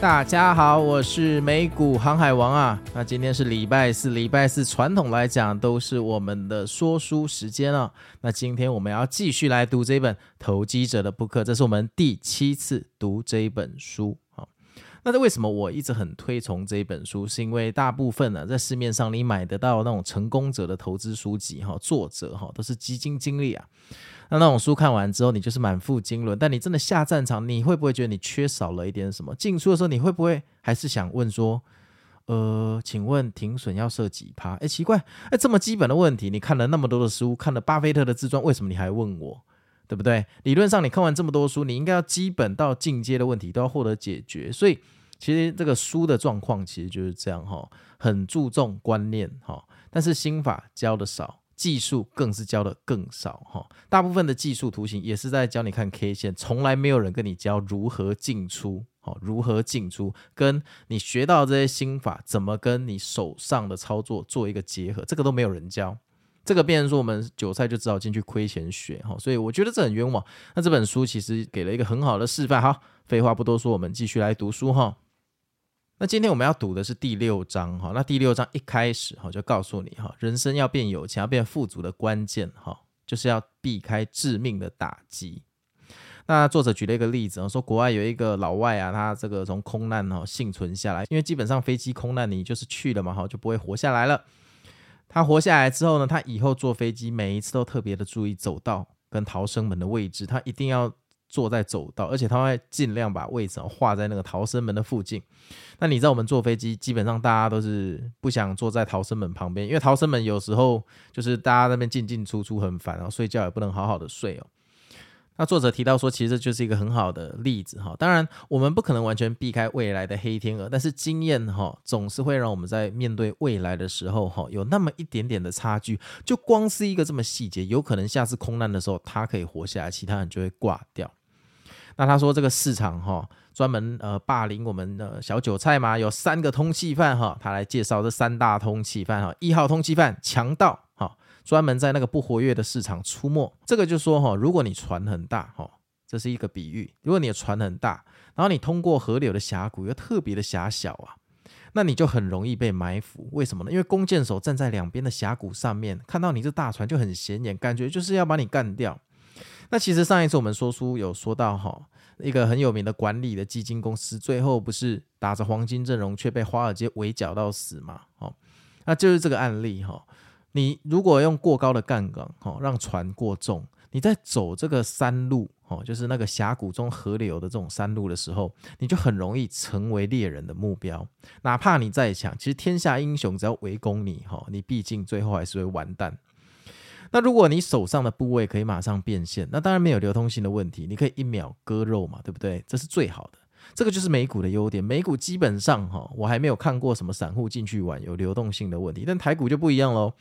大家好，我是美股航海王啊。那今天是礼拜四，礼拜四传统来讲都是我们的说书时间啊。那今天我们要继续来读这本《投机者的扑克》，这是我们第七次读这本书。那这为什么我一直很推崇这一本书？是因为大部分呢，在市面上你买得到那种成功者的投资书籍，哈，作者哈都是基金经理啊。那那种书看完之后，你就是满腹经纶。但你真的下战场，你会不会觉得你缺少了一点什么？进出的时候，你会不会还是想问说，呃，请问停损要设几趴？哎，奇怪，哎，这么基本的问题，你看了那么多的书，看了巴菲特的自传，为什么你还问我？对不对？理论上，你看完这么多书，你应该要基本到进阶的问题都要获得解决。所以，其实这个书的状况其实就是这样哈，很注重观念哈，但是心法教的少。技术更是教的更少哈，大部分的技术图形也是在教你看 K 线，从来没有人跟你教如何进出，好，如何进出，跟你学到这些心法怎么跟你手上的操作做一个结合，这个都没有人教，这个变成说我们韭菜就只好进去亏钱学哈，所以我觉得这很冤枉。那这本书其实给了一个很好的示范，好，废话不多说，我们继续来读书哈。那今天我们要读的是第六章哈，那第六章一开始哈就告诉你哈，人生要变有钱、要变富足的关键哈，就是要避开致命的打击。那作者举了一个例子啊，说国外有一个老外啊，他这个从空难哈幸存下来，因为基本上飞机空难你就是去了嘛哈，就不会活下来了。他活下来之后呢，他以后坐飞机每一次都特别的注意走道跟逃生门的位置，他一定要。坐在走道，而且他会尽量把位置画在那个逃生门的附近。那你知道我们坐飞机，基本上大家都是不想坐在逃生门旁边，因为逃生门有时候就是大家那边进进出出很烦，然后睡觉也不能好好的睡哦。那作者提到说，其实这就是一个很好的例子哈。当然，我们不可能完全避开未来的黑天鹅，但是经验哈总是会让我们在面对未来的时候哈有那么一点点的差距。就光是一个这么细节，有可能下次空难的时候他可以活下来，其他人就会挂掉。那他说这个市场哈专门呃霸凌我们的小韭菜嘛，有三个通缉犯哈，他来介绍这三大通缉犯哈，一号通缉犯强盗。专门在那个不活跃的市场出没，这个就说哈，如果你船很大哈，这是一个比喻。如果你的船很大，然后你通过河流的峡谷又特别的狭小啊，那你就很容易被埋伏。为什么呢？因为弓箭手站在两边的峡谷上面，看到你这大船就很显眼，感觉就是要把你干掉。那其实上一次我们说书有说到哈，一个很有名的管理的基金公司，最后不是打着黄金阵容却被华尔街围剿到死嘛？哦，那就是这个案例哈。你如果用过高的杠杆，哈，让船过重，你在走这个山路，哦，就是那个峡谷中河流的这种山路的时候，你就很容易成为猎人的目标。哪怕你再强，其实天下英雄只要围攻你，哈，你毕竟最后还是会完蛋。那如果你手上的部位可以马上变现，那当然没有流通性的问题，你可以一秒割肉嘛，对不对？这是最好的。这个就是美股的优点，美股基本上哈，我还没有看过什么散户进去玩有流动性的问题，但台股就不一样喽。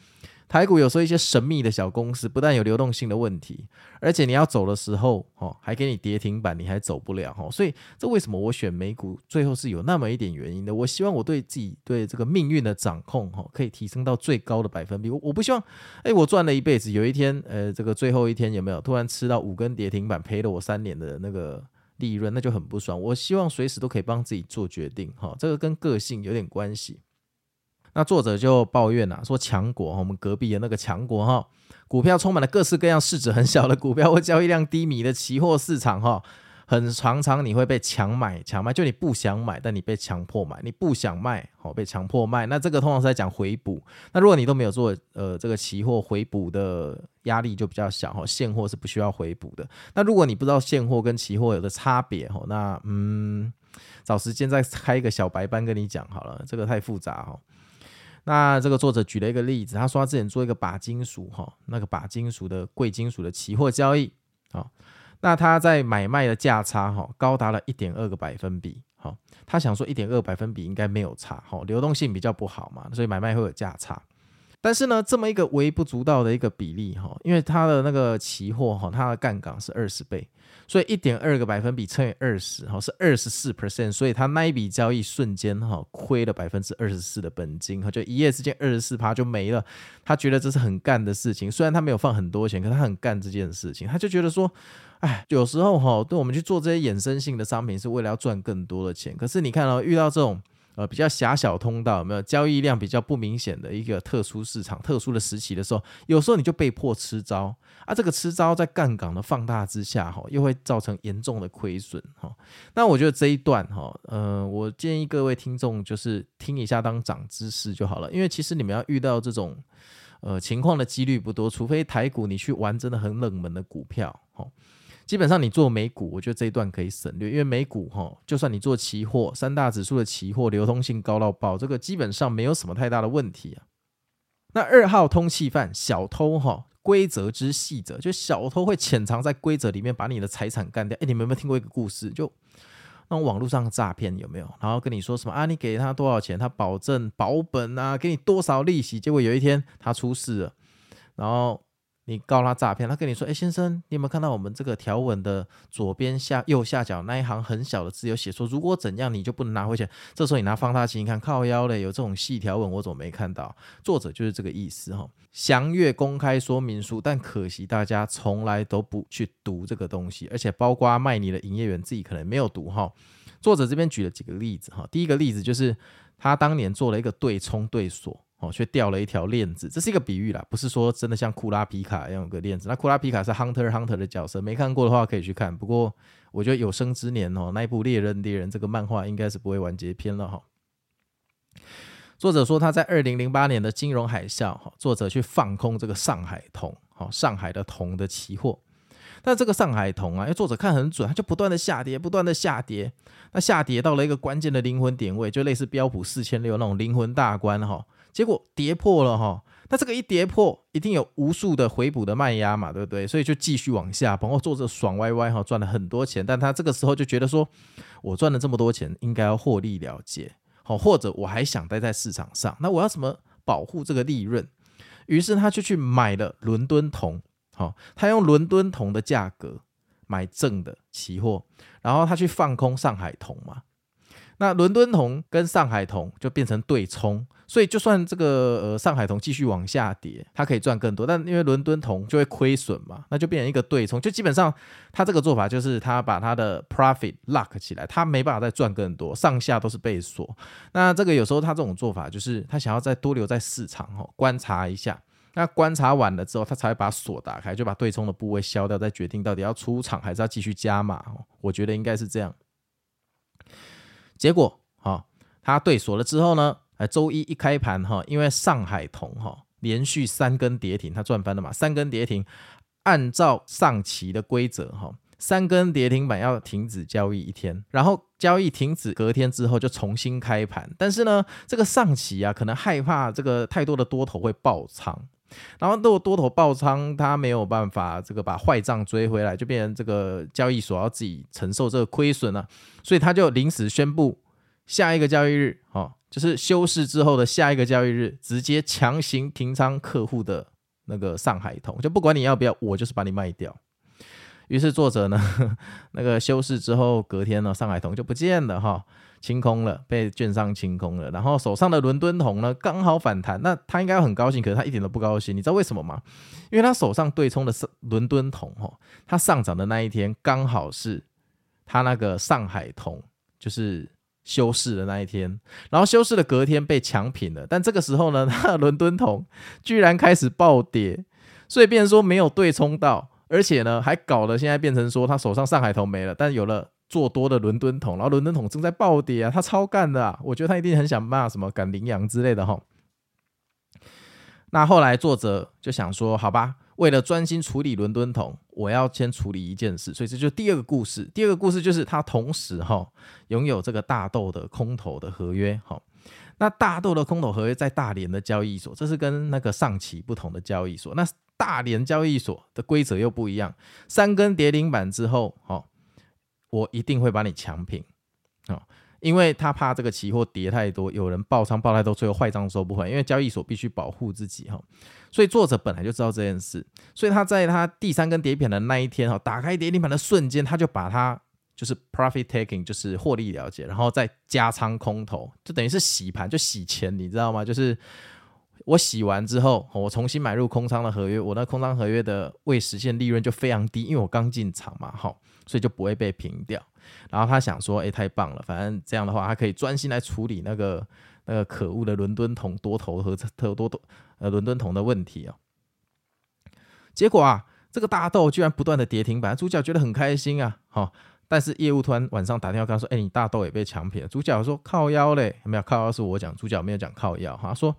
台股有时候一些神秘的小公司，不但有流动性的问题，而且你要走的时候，哦，还给你跌停板，你还走不了，哦，所以这为什么我选美股，最后是有那么一点原因的。我希望我对自己对这个命运的掌控，哈，可以提升到最高的百分比。我我不希望，哎，我赚了一辈子，有一天，呃，这个最后一天有没有突然吃到五根跌停板，赔了我三年的那个利润，那就很不爽。我希望随时都可以帮自己做决定，哈，这个跟个性有点关系。那作者就抱怨啊，说强国，我们隔壁的那个强国哈，股票充满了各式各样市值很小的股票或交易量低迷的期货市场哈，很常常你会被强买强卖，就你不想买，但你被强迫买，你不想卖，好被强迫卖。那这个通常是在讲回补。那如果你都没有做呃这个期货回补的压力就比较小哈，现货是不需要回补的。那如果你不知道现货跟期货有的差别哈，那嗯找时间再开一个小白班跟你讲好了，这个太复杂哈。那这个作者举了一个例子，他说他之前做一个鈀金属哈，那个鈀金属的贵金属的期货交易啊，那他在买卖的价差哈高达了一点二个百分比哈，他想说一点二百分比应该没有差哈，流动性比较不好嘛，所以买卖会有价差。但是呢，这么一个微不足道的一个比例哈，因为它的那个期货哈，它的杠杆是二十倍，所以一点二个百分比乘以二十哈是二十四 percent，所以他那一笔交易瞬间哈亏了百分之二十四的本金哈，就一夜之间二十四趴就没了。他觉得这是很干的事情，虽然他没有放很多钱，可是他很干这件事情。他就觉得说，哎，有时候哈，对我们去做这些衍生性的商品是为了要赚更多的钱，可是你看到遇到这种。呃，比较狭小通道，有没有交易量比较不明显的一个特殊市场、特殊的时期的时候，有时候你就被迫吃招啊。这个吃招在杠杆的放大之下，哈，又会造成严重的亏损，哈。那我觉得这一段，哈，呃，我建议各位听众就是听一下当长知识就好了，因为其实你们要遇到这种呃情况的几率不多，除非台股你去玩真的很冷门的股票，哈。基本上你做美股，我觉得这一段可以省略，因为美股哈，就算你做期货，三大指数的期货流通性高到爆，这个基本上没有什么太大的问题啊。那二号通气犯小偷哈，规则之细则，就小偷会潜藏在规则里面，把你的财产干掉。哎，你们有没有听过一个故事？就那种网络上诈骗有没有？然后跟你说什么啊？你给他多少钱，他保证保本啊，给你多少利息？结果有一天他出事了，然后。你告他诈骗，他跟你说：“哎，先生，你有没有看到我们这个条文的左边下右下角那一行很小的字，有写说如果怎样你就不能拿回钱。”这时候你拿放大镜一看，靠腰嘞，有这种细条文，我怎么没看到？作者就是这个意思哈。详阅公开说明书，但可惜大家从来都不去读这个东西，而且包括卖你的营业员自己可能没有读哈。作者这边举了几个例子哈，第一个例子就是他当年做了一个对冲对锁。哦，却掉了一条链子，这是一个比喻啦，不是说真的像库拉皮卡一样有个链子。那库拉皮卡是 Hunter Hunter 的角色，没看过的话可以去看。不过我觉得有生之年哦，那一部猎人猎人这个漫画应该是不会完结篇了哈。作者说他在二零零八年的金融海啸，哈，作者去放空这个上海铜，哈，上海的铜的期货。但这个上海铜啊，因为作者看很准，他就不断的下跌，不断的下跌。那下跌到了一个关键的灵魂点位，就类似标普四千六那种灵魂大关哈。结果跌破了哈，那这个一跌破，一定有无数的回补的卖压嘛，对不对？所以就继续往下，然后做着爽歪歪哈，赚了很多钱。但他这个时候就觉得说，我赚了这么多钱，应该要获利了结，好，或者我还想待在市场上，那我要怎么保护这个利润？于是他就去买了伦敦铜，好，他用伦敦铜的价格买正的期货，然后他去放空上海铜嘛。那伦敦铜跟上海铜就变成对冲，所以就算这个呃上海铜继续往下跌，它可以赚更多，但因为伦敦铜就会亏损嘛，那就变成一个对冲，就基本上他这个做法就是他把他的 profit lock 起来，他没办法再赚更多，上下都是被锁。那这个有时候他这种做法就是他想要再多留在市场哦，观察一下，那观察完了之后，他才会把锁打开，就把对冲的部位消掉，再决定到底要出场还是要继续加码。我觉得应该是这样。结果，哈，他对锁了之后呢，哎，周一一开盘，哈，因为上海铜，哈，连续三根跌停，他赚翻了嘛，三根跌停，按照上期的规则，哈，三根跌停板要停止交易一天，然后交易停止隔天之后就重新开盘，但是呢，这个上期啊，可能害怕这个太多的多头会爆仓。然后如果多头爆仓，他没有办法这个把坏账追回来，就变成这个交易所要自己承受这个亏损了，所以他就临时宣布下一个交易日，哈，就是休市之后的下一个交易日，直接强行平仓客户的那个上海通，就不管你要不要，我就是把你卖掉。于是作者呢，那个休市之后隔天呢，上海通就不见了哈，清空了，被券商清空了。然后手上的伦敦铜呢，刚好反弹，那他应该很高兴，可是他一点都不高兴。你知道为什么吗？因为他手上对冲的是伦敦铜哈，它上涨的那一天刚好是他那个上海铜就是休市的那一天，然后休市的隔天被抢平了。但这个时候呢，他伦敦铜居然开始暴跌，所以变成说没有对冲到。而且呢，还搞得现在变成说他手上上海铜没了，但有了做多的伦敦桶，然后伦敦桶正在暴跌啊，他超干的啊！我觉得他一定很想骂什么赶羚羊之类的哈。那后来作者就想说，好吧，为了专心处理伦敦桶，我要先处理一件事，所以这就第二个故事。第二个故事就是他同时哈拥有这个大豆的空头的合约哈。那大豆的空头合约在大连的交易所，这是跟那个上期不同的交易所。那大连交易所的规则又不一样，三根跌停板之后，哦，我一定会把你抢平，哦，因为他怕这个期货跌太多，有人爆仓爆太多，最后坏账收不回，因为交易所必须保护自己，哈，所以作者本来就知道这件事，所以他在他第三根跌停的那一天，哈，打开跌停板的瞬间，他就把它就是 profit taking，就是获利了结，然后再加仓空头，就等于是洗盘，就洗钱，你知道吗？就是。我洗完之后，我重新买入空仓的合约，我那空仓合约的未实现利润就非常低，因为我刚进场嘛，哈，所以就不会被平掉。然后他想说，哎，太棒了，反正这样的话，他可以专心来处理那个那个可恶的伦敦桶多头和特多多呃伦敦桶的问题啊。结果啊，这个大豆居然不断的跌停板，主角觉得很开心啊，哈。但是业务突然晚上打电话跟他说，哎，你大豆也被抢平了。主角说靠腰嘞，没有靠腰是我讲，主角没有讲靠腰，哈，说。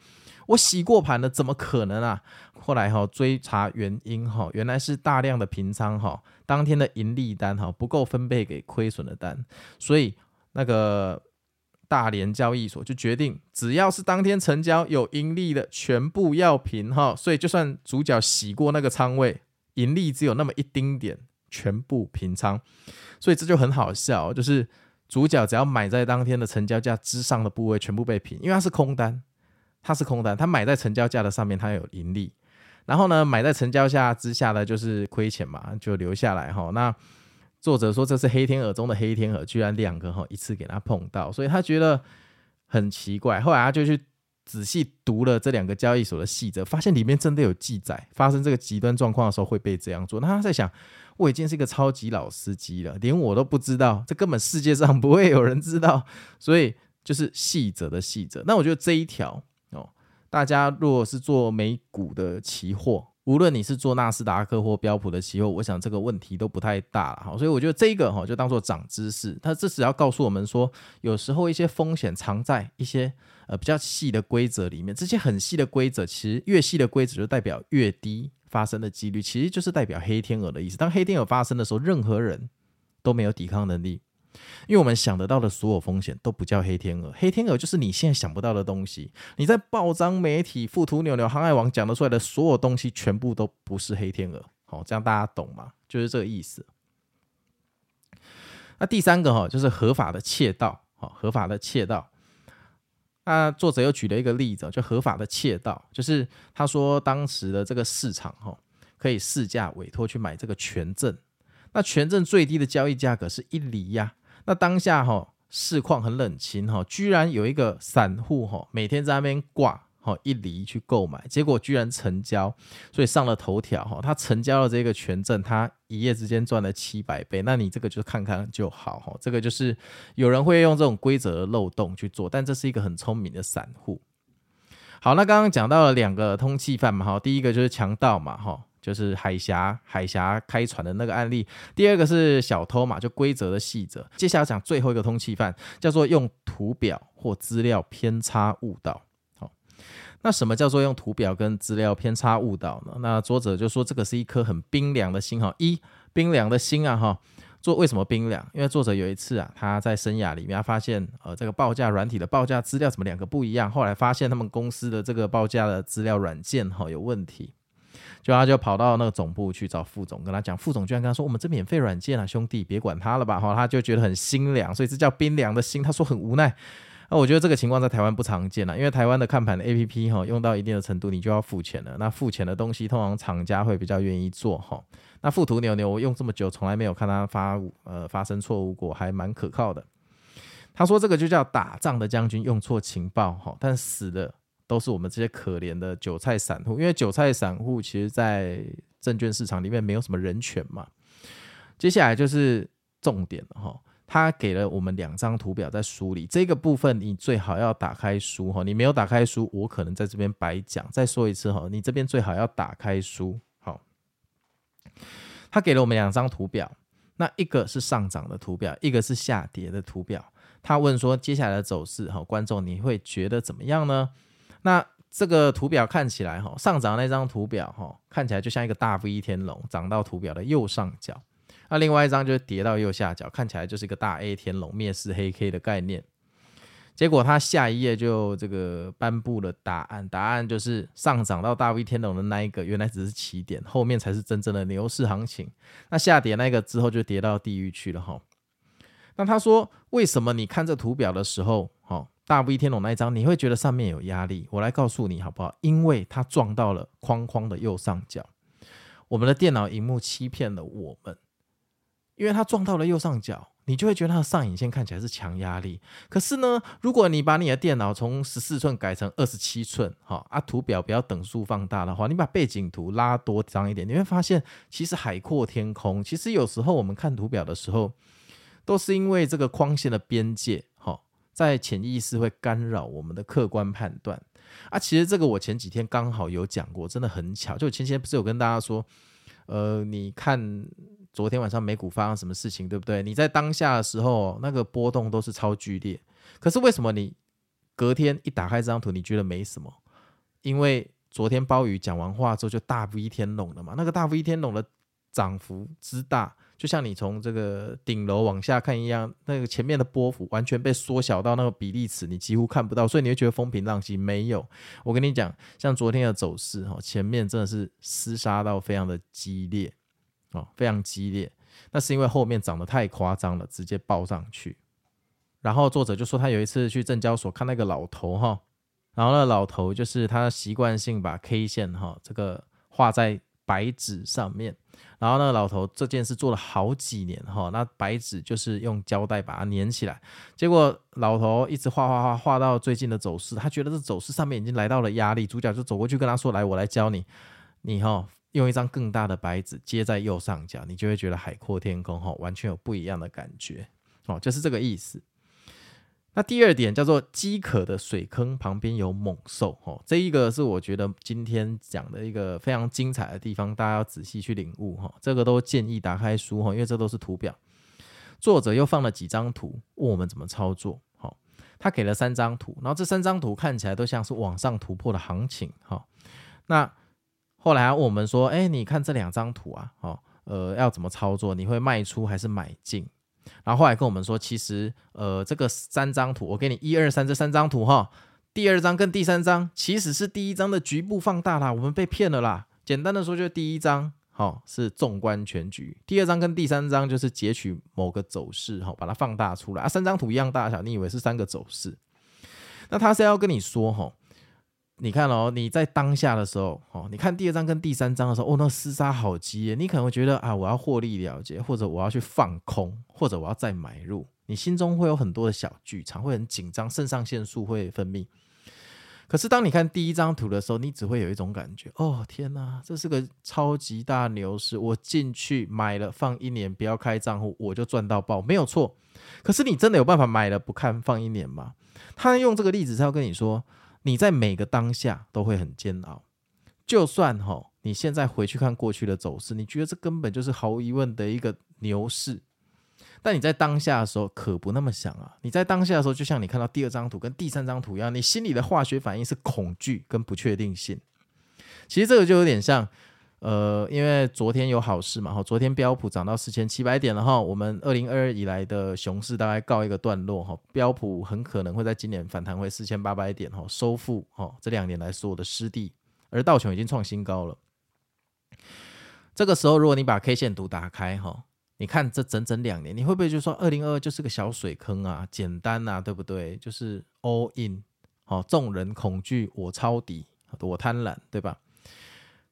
我洗过盘了，怎么可能啊？后来哈追查原因哈，原来是大量的平仓哈，当天的盈利单哈不够分配给亏损的单，所以那个大连交易所就决定，只要是当天成交有盈利的，全部要平哈。所以就算主角洗过那个仓位，盈利只有那么一丁点，全部平仓。所以这就很好笑，就是主角只要买在当天的成交价之上的部位，全部被平，因为它是空单。它是空单，它买在成交价的上面，它有盈利。然后呢，买在成交价之下的就是亏钱嘛，就留下来哈。那作者说这是黑天鹅中的黑天鹅，居然两个哈一次给他碰到，所以他觉得很奇怪。后来他就去仔细读了这两个交易所的细则，发现里面真的有记载，发生这个极端状况的时候会被这样做。那他在想，我已经是一个超级老司机了，连我都不知道，这根本世界上不会有人知道。所以就是细则的细则。那我觉得这一条。大家如果是做美股的期货，无论你是做纳斯达克或标普的期货，我想这个问题都不太大了哈。所以我觉得这个哈就当做涨知识，它这只要告诉我们说，有时候一些风险藏在一些呃比较细的规则里面。这些很细的规则，其实越细的规则就代表越低发生的几率，其实就是代表黑天鹅的意思。当黑天鹅发生的时候，任何人都没有抵抗能力。因为我们想得到的所有风险都不叫黑天鹅，黑天鹅就是你现在想不到的东西。你在报章、媒体、富途、牛牛、航海王讲得出来的所有东西，全部都不是黑天鹅。好，这样大家懂吗？就是这个意思。那第三个哈，就是合法的窃盗。好，合法的窃盗。那作者又举了一个例子，就合法的窃盗，就是他说当时的这个市场哈，可以市价委托去买这个权证。那权证最低的交易价格是一厘呀。那当下哈市况很冷清哈，居然有一个散户哈每天在那边挂哈一厘去购买，结果居然成交，所以上了头条哈。他成交了这个权证，他一夜之间赚了七百倍。那你这个就看看就好哈，这个就是有人会用这种规则的漏洞去做，但这是一个很聪明的散户。好，那刚刚讲到了两个通缉犯嘛哈，第一个就是强盗嘛哈。就是海峡海峡开船的那个案例，第二个是小偷嘛，就规则的细则。接下来讲最后一个通缉犯，叫做用图表或资料偏差误导。好，那什么叫做用图表跟资料偏差误导呢？那作者就说这个是一颗很冰凉的心哈，一冰凉的心啊哈。做为什么冰凉？因为作者有一次啊，他在生涯里面发现呃这个报价软体的报价资料怎么两个不一样，后来发现他们公司的这个报价的资料软件哈有问题。就他就跑到那个总部去找副总，跟他讲，副总居然跟他说：“我们这免费软件啊，兄弟，别管他了吧。”哈，他就觉得很心凉，所以这叫冰凉的心。他说很无奈那我觉得这个情况在台湾不常见了，因为台湾的看盘的 APP 哈，用到一定的程度，你就要付钱了。那付钱的东西，通常厂家会比较愿意做哈。那富途牛牛我用这么久，从来没有看它发呃发生错误过，还蛮可靠的。他说这个就叫打仗的将军用错情报哈，但死的都是我们这些可怜的韭菜散户，因为韭菜散户其实在证券市场里面没有什么人权嘛。接下来就是重点了哈。他给了我们两张图表在书里，这个部分你最好要打开书哈，你没有打开书，我可能在这边白讲。再说一次哈，你这边最好要打开书。好，他给了我们两张图表，那一个是上涨的图表，一个是下跌的图表。他问说，接下来的走势哈，观众你会觉得怎么样呢？那这个图表看起来哈，上涨那张图表哈，看起来就像一个大 V 天龙，涨到图表的右上角。那另外一张就是跌到右下角，看起来就是一个大 A 天龙灭世黑 K 的概念。结果他下一页就这个颁布了答案，答案就是上涨到大 V 天龙的那一个原来只是起点，后面才是真正的牛市行情。那下跌那个之后就跌到地狱去了哈。那他说为什么你看这图表的时候，哈大 V 天龙那一张你会觉得上面有压力？我来告诉你好不好？因为它撞到了框框的右上角，我们的电脑荧幕欺骗了我们。因为它撞到了右上角，你就会觉得它的上影线看起来是强压力。可是呢，如果你把你的电脑从十四寸改成二十七寸，哈啊，图表不要等数放大的话，你把背景图拉多张一点，你会发现其实海阔天空。其实有时候我们看图表的时候，都是因为这个框线的边界，哈，在潜意识会干扰我们的客观判断。啊，其实这个我前几天刚好有讲过，真的很巧。就前几天不是有跟大家说，呃，你看。昨天晚上美股发生什么事情，对不对？你在当下的时候，那个波动都是超剧烈。可是为什么你隔天一打开这张图，你觉得没什么？因为昨天鲍鱼讲完话之后就大 V 天龙了嘛。那个大 V 天龙的涨幅之大，就像你从这个顶楼往下看一样，那个前面的波幅完全被缩小到那个比例尺，你几乎看不到，所以你会觉得风平浪静。没有，我跟你讲，像昨天的走势哈，前面真的是厮杀到非常的激烈。哦，非常激烈，那是因为后面涨得太夸张了，直接爆上去。然后作者就说他有一次去证交所看那个老头哈，然后那老头就是他习惯性把 K 线哈这个画在白纸上面，然后那个老头这件事做了好几年哈，那白纸就是用胶带把它粘起来，结果老头一直画画画画到最近的走势，他觉得这走势上面已经来到了压力，主角就走过去跟他说：“来，我来教你，你哈。”用一张更大的白纸接在右上角，你就会觉得海阔天空哈，完全有不一样的感觉哦，就是这个意思。那第二点叫做饥渴的水坑旁边有猛兽哦，这一个是我觉得今天讲的一个非常精彩的地方，大家要仔细去领悟哈。这个都建议打开书哈，因为这都是图表。作者又放了几张图，问我们怎么操作。好，他给了三张图，然后这三张图看起来都像是往上突破的行情哈。那后来问我们说：“哎，你看这两张图啊，哦，呃，要怎么操作？你会卖出还是买进？”然后后来跟我们说：“其实，呃，这个三张图，我给你一二三这三张图哈，第二张跟第三张其实是第一张的局部放大啦，我们被骗了啦。简单的说，就是第一张哈是纵观全局，第二张跟第三张就是截取某个走势哈，把它放大出来啊。三张图一样大小，你以为是三个走势？那他是要跟你说哈。”你看哦，你在当下的时候，哦，你看第二张跟第三张的时候，哦，那厮杀好激烈，你可能会觉得啊，我要获利了结，或者我要去放空，或者我要再买入，你心中会有很多的小剧场，会很紧张，肾上腺素会分泌。可是当你看第一张图的时候，你只会有一种感觉，哦，天哪，这是个超级大牛市，我进去买了，放一年，不要开账户，我就赚到爆，没有错。可是你真的有办法买了不看放一年吗？他用这个例子是要跟你说。你在每个当下都会很煎熬，就算哈，你现在回去看过去的走势，你觉得这根本就是毫无疑问的一个牛市，但你在当下的时候可不那么想啊！你在当下的时候，就像你看到第二张图跟第三张图一样，你心里的化学反应是恐惧跟不确定性。其实这个就有点像。呃，因为昨天有好事嘛，哈，昨天标普涨到四千七百点了哈，我们二零二二以来的熊市大概告一个段落哈，标普很可能会在今年反弹回四千八百点哈，收复哈这两年来所有的失地，而道琼已经创新高了。这个时候，如果你把 K 线图打开哈，你看这整整两年，你会不会就说二零二二就是个小水坑啊？简单呐、啊，对不对？就是 all in，好，众人恐惧，我抄底，我贪婪，对吧？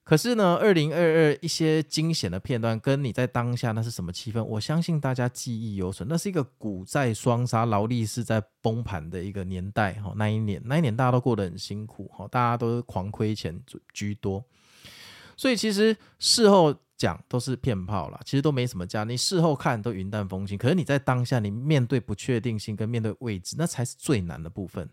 可是呢，二零二二一些惊险的片段，跟你在当下那是什么气氛？我相信大家记忆犹存。那是一个股债双杀、劳力士在崩盘的一个年代哈。那一年，那一年大家都过得很辛苦哈，大家都是狂亏钱居多。所以其实事后讲都是骗炮啦，其实都没什么价。你事后看都云淡风轻，可是你在当下，你面对不确定性跟面对未知，那才是最难的部分。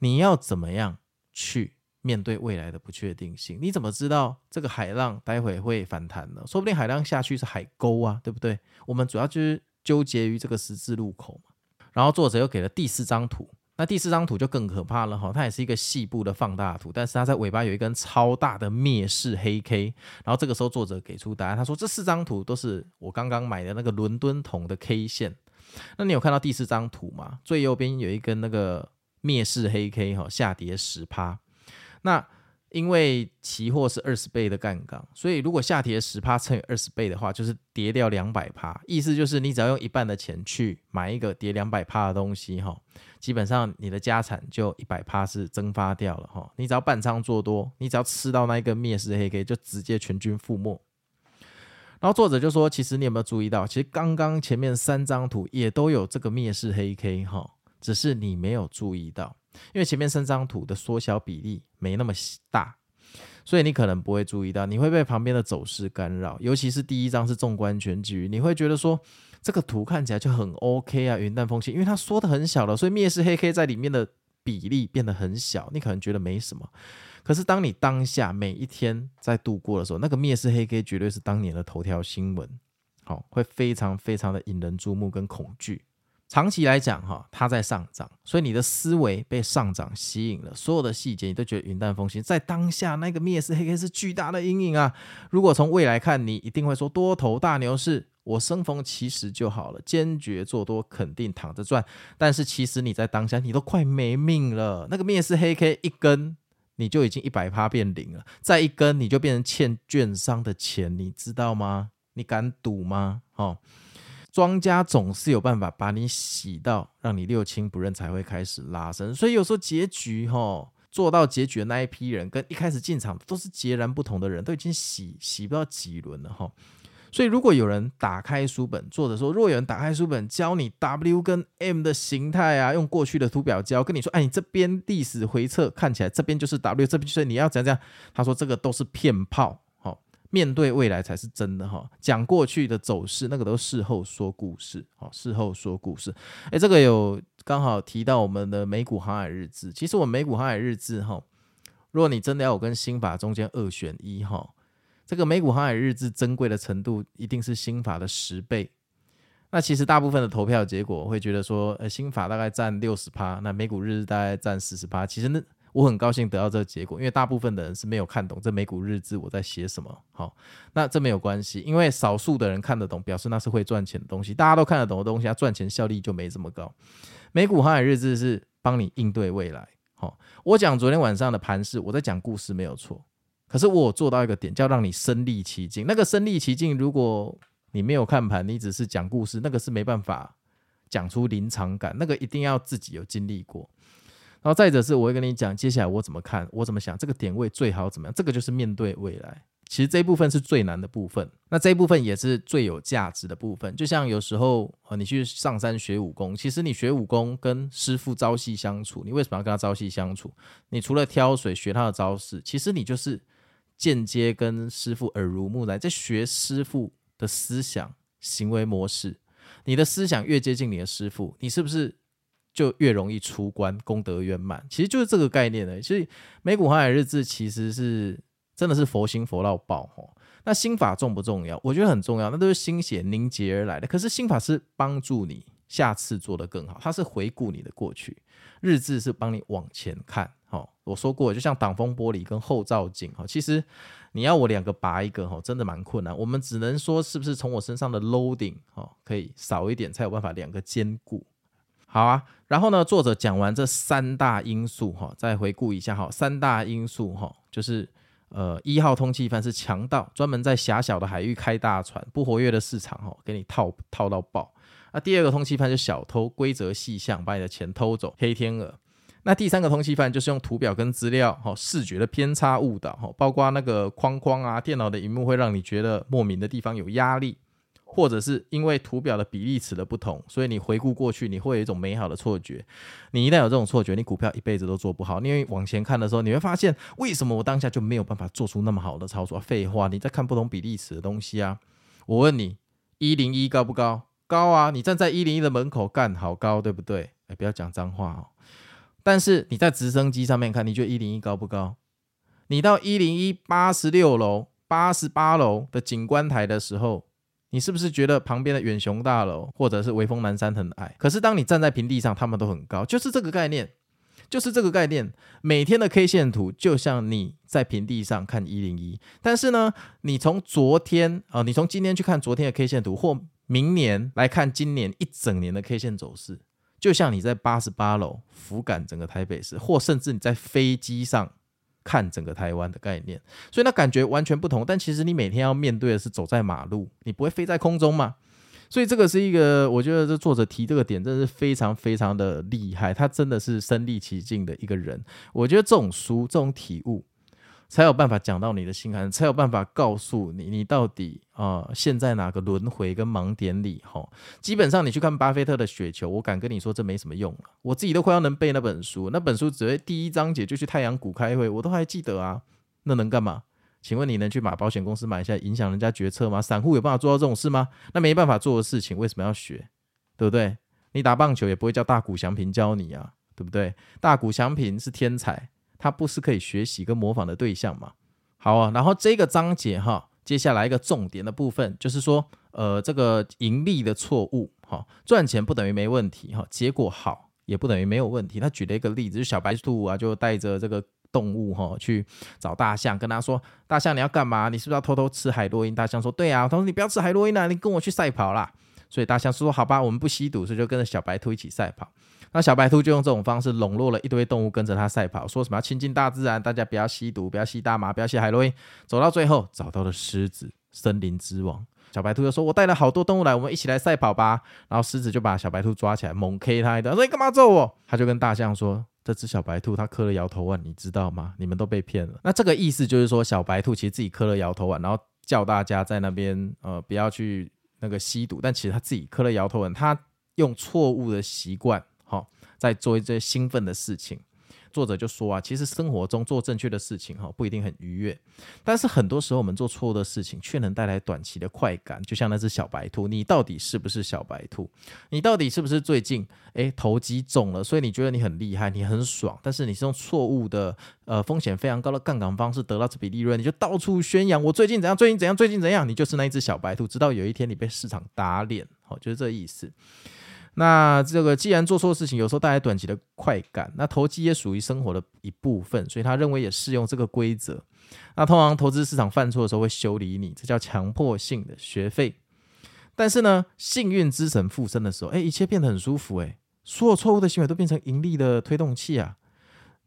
你要怎么样去？面对未来的不确定性，你怎么知道这个海浪待会会反弹呢？说不定海浪下去是海沟啊，对不对？我们主要就是纠结于这个十字路口嘛。然后作者又给了第四张图，那第四张图就更可怕了哈，它也是一个细部的放大图，但是它在尾巴有一根超大的灭世黑 K。然后这个时候作者给出答案，他说这四张图都是我刚刚买的那个伦敦铜的 K 线。那你有看到第四张图吗？最右边有一根那个灭世黑 K 哈，下跌十趴。那因为期货是二十倍的杠杆，所以如果下跌十趴乘以二十倍的话，就是跌掉两百趴。意思就是你只要用一半的钱去买一个跌两百趴的东西，哈，基本上你的家产就一百趴是蒸发掉了，哈。你只要半仓做多，你只要吃到那一个灭世黑 K，就直接全军覆没。然后作者就说，其实你有没有注意到，其实刚刚前面三张图也都有这个灭世黑 K，哈，只是你没有注意到。因为前面三张图的缩小比例没那么大，所以你可能不会注意到，你会被旁边的走势干扰。尤其是第一张是纵观全局，你会觉得说这个图看起来就很 OK 啊，云淡风轻，因为它缩的很小了，所以灭世黑 K 在里面的比例变得很小，你可能觉得没什么。可是当你当下每一天在度过的时候，那个灭世黑 K 绝对是当年的头条新闻，好，会非常非常的引人注目跟恐惧。长期来讲，哈，它在上涨，所以你的思维被上涨吸引了，所有的细节你都觉得云淡风轻。在当下，那个灭世黑 K 是巨大的阴影啊！如果从未来看，你一定会说多头大牛市，我生逢其时就好了，坚决做多，肯定躺着赚。但是其实你在当下，你都快没命了。那个灭世黑 K 一根，你就已经一百趴变零了，再一根你就变成欠券商的钱，你知道吗？你敢赌吗？哦。庄家总是有办法把你洗到让你六亲不认才会开始拉升，所以有时候结局哈，做到结局的那一批人跟一开始进场都是截然不同的人，都已经洗洗不到几轮了哈。所以如果有人打开书本，作者说，如果有人打开书本教你 W 跟 M 的形态啊，用过去的图表教，跟你说，哎，你这边历史回测看起来这边就是 W，这边就是你要怎样怎样，他说这个都是骗炮。面对未来才是真的哈，讲过去的走势那个都事后说故事，好，事后说故事。诶，这个有刚好提到我们的美股航海日志。其实我们美股航海日志哈，如果你真的要我跟新法中间二选一哈，这个美股航海日志珍贵的程度一定是新法的十倍。那其实大部分的投票结果会觉得说，呃，新法大概占六十趴，那美股日志大概占四十趴。其实那。我很高兴得到这个结果，因为大部分的人是没有看懂这美股日志我在写什么。好，那这没有关系，因为少数的人看得懂，表示那是会赚钱的东西。大家都看得懂的东西，它赚钱效率就没这么高。美股航海日志是帮你应对未来。好，我讲昨天晚上的盘势，我在讲故事没有错，可是我做到一个点，叫让你身历其境。那个身历其境，如果你没有看盘，你只是讲故事，那个是没办法讲出临场感，那个一定要自己有经历过。然后再者是，我会跟你讲接下来我怎么看，我怎么想，这个点位最好怎么样，这个就是面对未来。其实这一部分是最难的部分，那这一部分也是最有价值的部分。就像有时候啊你去上山学武功，其实你学武功跟师傅朝夕相处，你为什么要跟他朝夕相处？你除了挑水学他的招式，其实你就是间接跟师傅耳濡目染，在学师傅的思想、行为模式。你的思想越接近你的师傅，你是不是？就越容易出关，功德圆满，其实就是这个概念的。所以美股航海日志其实是真的是佛心佛到爆吼。那心法重不重要？我觉得很重要，那都是心血凝结而来的。可是心法是帮助你下次做得更好，它是回顾你的过去，日志是帮你往前看。好，我说过，就像挡风玻璃跟后照镜。哈，其实你要我两个拔一个，哈，真的蛮困难。我们只能说，是不是从我身上的 loading，哈，可以少一点，才有办法两个兼顾。好啊，然后呢，作者讲完这三大因素哈，再回顾一下哈，三大因素哈，就是呃，一号通缉犯是强盗，专门在狭小的海域开大船，不活跃的市场哦，给你套套到爆。那第二个通缉犯是小偷，规则细项，把你的钱偷走，黑天鹅。那第三个通缉犯就是用图表跟资料，哈，视觉的偏差误导，哈，包括那个框框啊，电脑的荧幕会让你觉得莫名的地方有压力，或者是因为图表的比例尺的不同，所以你回顾过去，你会有一种美好的错觉。你一旦有这种错觉，你股票一辈子都做不好。因为往前看的时候，你会发现，为什么我当下就没有办法做出那么好的操作？废话，你在看不同比例尺的东西啊。我问你，一零一高不高？高啊！你站在一零一的门口干，好高，对不对？哎，不要讲脏话哦。但是你在直升机上面看，你觉得一零一高不高？你到一零一八十六楼、八十八楼的景观台的时候，你是不是觉得旁边的远雄大楼或者是微风南山很矮？可是当你站在平地上，他们都很高，就是这个概念，就是这个概念。每天的 K 线图就像你在平地上看一零一，但是呢，你从昨天啊、你从今天去看昨天的 K 线图，或明年来看今年一整年的 K 线走势。就像你在八十八楼俯瞰整个台北市，或甚至你在飞机上看整个台湾的概念，所以那感觉完全不同。但其实你每天要面对的是走在马路，你不会飞在空中嘛？所以这个是一个，我觉得这作者提这个点真的是非常非常的厉害，他真的是身历其境的一个人。我觉得这种书，这种体悟。才有办法讲到你的心坎，才有办法告诉你，你到底啊、现在哪个轮回跟盲点里？哈，基本上你去看巴菲特的雪球，我敢跟你说这没什么用了。我自己都快要能背那本书，那本书只会第一章节就去太阳谷开会，我都还记得啊。那能干嘛？请问你能去把保险公司买一下影响人家决策吗？散户有办法做到这种事吗？那没办法做的事情，为什么要学？对不对？你打棒球也不会叫大谷祥平教你啊，对不对？大谷祥平是天才。它不是可以学习跟模仿的对象吗？好啊，然后这个章节哈，接下来一个重点的部分就是说，呃，这个盈利的错误哈，赚钱不等于没问题哈，结果好也不等于没有问题。他举了一个例子，就小白兔啊，就带着这个动物哈去找大象，跟他说：“大象你要干嘛？你是不是要偷偷吃海洛因？”大象说：“对啊。”他说：“你不要吃海洛因啊，你跟我去赛跑啦。”所以大象说：“好吧，我们不吸毒，所以就跟着小白兔一起赛跑。”那小白兔就用这种方式笼络了一堆动物跟着他赛跑，说什么要亲近大自然，大家不要吸毒，不要吸大麻，不要吸海洛因。走到最后找到了狮子，森林之王。小白兔就说：“我带了好多动物来，我们一起来赛跑吧。”然后狮子就把小白兔抓起来，猛 K 他一顿，说：“你干嘛揍我？”他就跟大象说：“这只小白兔它磕了摇头丸，你知道吗？你们都被骗了。”那这个意思就是说，小白兔其实自己磕了摇头丸，然后叫大家在那边呃不要去那个吸毒，但其实他自己磕了摇头丸，他用错误的习惯。好在做一些兴奋的事情，作者就说啊，其实生活中做正确的事情哈，不一定很愉悦，但是很多时候我们做错误的事情，却能带来短期的快感。就像那只小白兔，你到底是不是小白兔？你到底是不是最近诶投机中了？所以你觉得你很厉害，你很爽，但是你是用错误的呃风险非常高的杠杆方式得到这笔利润，你就到处宣扬我最近怎样，最近怎样，最近怎样，你就是那一只小白兔，直到有一天你被市场打脸，好，就是这意思。那这个既然做错事情，有时候带来短期的快感，那投机也属于生活的一部分，所以他认为也适用这个规则。那通常投资市场犯错的时候会修理你，这叫强迫性的学费。但是呢，幸运之神附身的时候，哎，一切变得很舒服，哎，所有错误的行为都变成盈利的推动器啊！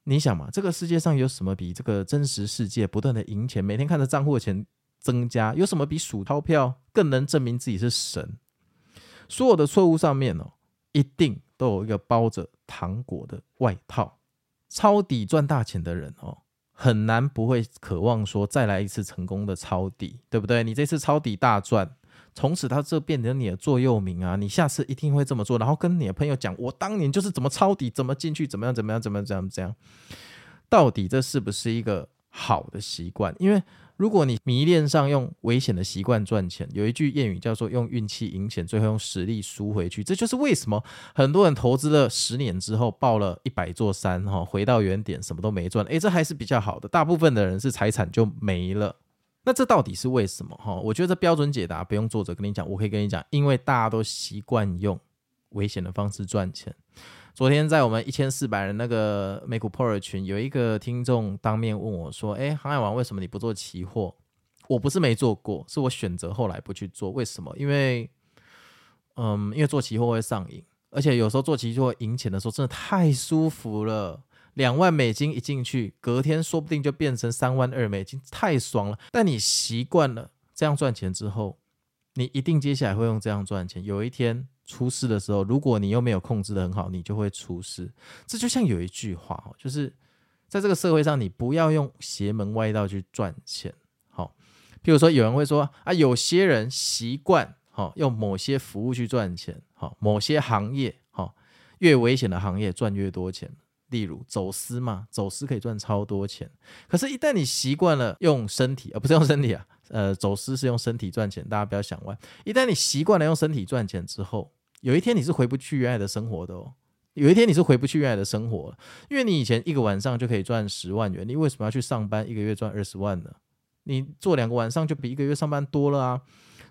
你想嘛，这个世界上有什么比这个真实世界不断的赢钱，每天看着账户的钱增加，有什么比数钞票更能证明自己是神？所有的错误上面哦，一定都有一个包着糖果的外套。抄底赚大钱的人哦，很难不会渴望说再来一次成功的抄底，对不对？你这次抄底大赚，从此他这变成你的座右铭啊！你下次一定会这么做，然后跟你的朋友讲，我当年就是怎么抄底，怎么进去，怎么样，怎么样，怎么样，怎么样，怎样。到底这是不是一个好的习惯？因为如果你迷恋上用危险的习惯赚钱，有一句谚语叫做“用运气赢钱，最后用实力输回去”。这就是为什么很多人投资了十年之后爆了一百座山，哈，回到原点什么都没赚。诶，这还是比较好的。大部分的人是财产就没了。那这到底是为什么？哈，我觉得这标准解答不用作者跟你讲，我可以跟你讲，因为大家都习惯用危险的方式赚钱。昨天在我们一千四百人那个美股破尔群，有一个听众当面问我说：“哎，航海王，为什么你不做期货？”我不是没做过，是我选择后来不去做。为什么？因为，嗯，因为做期货会上瘾，而且有时候做期货赢钱的时候真的太舒服了。两万美金一进去，隔天说不定就变成三万二美金，太爽了。但你习惯了这样赚钱之后，你一定接下来会用这样赚钱。有一天出事的时候，如果你又没有控制的很好，你就会出事。这就像有一句话哦，就是在这个社会上，你不要用邪门歪道去赚钱。好，譬如说有人会说啊，有些人习惯。好，用某些服务去赚钱。好，某些行业，好，越危险的行业赚越多钱。例如走私嘛，走私可以赚超多钱。可是，一旦你习惯了用身体，而不是用身体啊，呃，走私是用身体赚钱，大家不要想歪。一旦你习惯了用身体赚钱之后，有一天你是回不去原来的生活的哦。有一天你是回不去原来的生活了，因为你以前一个晚上就可以赚十万元，你为什么要去上班一个月赚二十万呢？你做两个晚上就比一个月上班多了啊。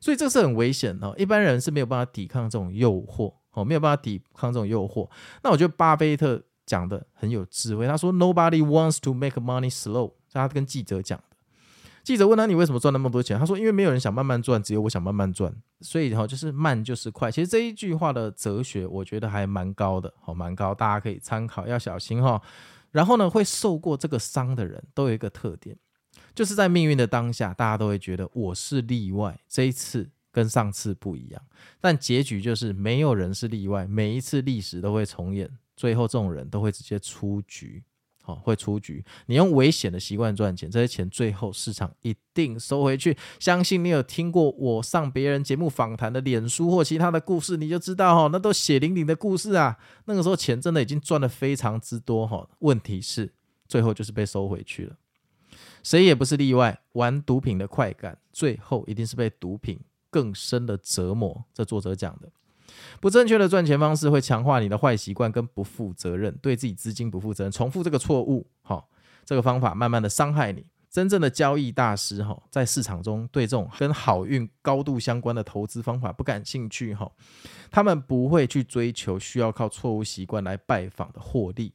所以这是很危险的，一般人是没有办法抵抗这种诱惑，哦，没有办法抵抗这种诱惑。那我觉得巴菲特讲的很有智慧，他说：“Nobody wants to make money slow。”他跟记者讲的。记者问他：“你为什么赚那么多钱？”他说：“因为没有人想慢慢赚，只有我想慢慢赚。所以哈，就是慢就是快。其实这一句话的哲学，我觉得还蛮高的，好，蛮高，大家可以参考，要小心哈。然后呢，会受过这个伤的人都有一个特点。就是在命运的当下，大家都会觉得我是例外，这一次跟上次不一样。但结局就是没有人是例外，每一次历史都会重演，最后这种人都会直接出局，好，会出局。你用危险的习惯赚钱，这些钱最后市场一定收回去。相信你有听过我上别人节目访谈的脸书或其他的故事，你就知道哈，那都血淋淋的故事啊。那个时候钱真的已经赚得非常之多哈，问题是最后就是被收回去了。谁也不是例外，玩毒品的快感，最后一定是被毒品更深的折磨。这作者讲的，不正确的赚钱方式会强化你的坏习惯跟不负责任，对自己资金不负责任，重复这个错误，好，这个方法慢慢的伤害你。真正的交易大师，哈，在市场中对这种跟好运高度相关的投资方法不感兴趣，哈，他们不会去追求需要靠错误习惯来拜访的获利。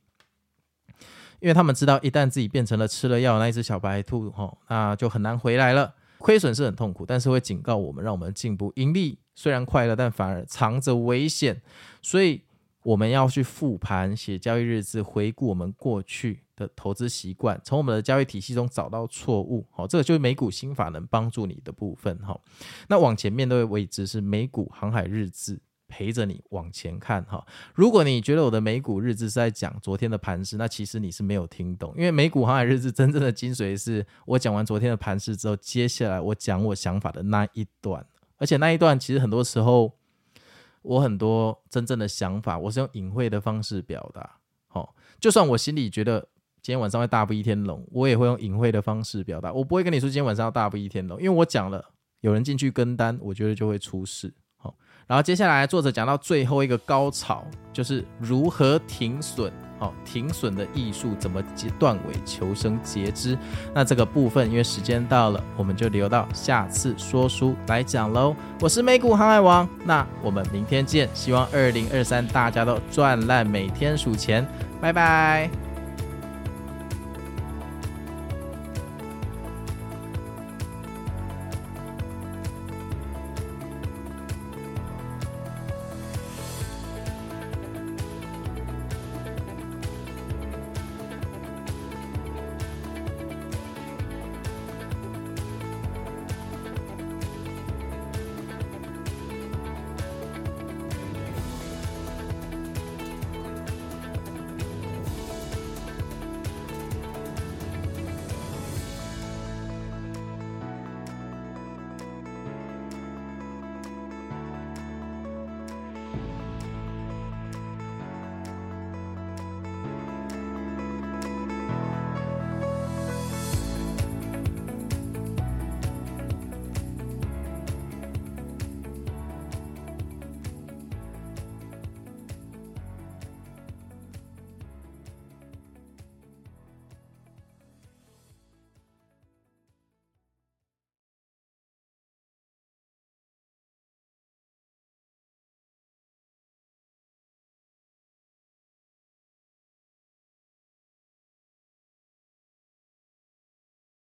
因为他们知道，一旦自己变成了吃了药那一只小白兔，吼，那就很难回来了。亏损是很痛苦，但是会警告我们，让我们进步。盈利虽然快乐，但反而藏着危险。所以我们要去复盘、写交易日志，回顾我们过去的投资习惯，从我们的交易体系中找到错误。好，这个就是美股心法能帮助你的部分。哈，那往前面对位置是美股航海日志。陪着你往前看哈，如果你觉得我的美股日志是在讲昨天的盘势，那其实你是没有听懂，因为美股航海日志真正的精髓是我讲完昨天的盘势之后，接下来我讲我想法的那一段，而且那一段其实很多时候我很多真正的想法，我是用隐晦的方式表达。好，就算我心里觉得今天晚上会大不一天龙，我也会用隐晦的方式表达，我不会跟你说今天晚上要大不一天龙，因为我讲了，有人进去跟单，我觉得就会出事。好然后接下来，作者讲到最后一个高潮，就是如何停损，好，停损的艺术怎么截断尾求生截肢。那这个部分，因为时间到了，我们就留到下次说书来讲喽。我是美股航海王，那我们明天见。希望二零二三大家都赚烂，每天数钱，拜拜。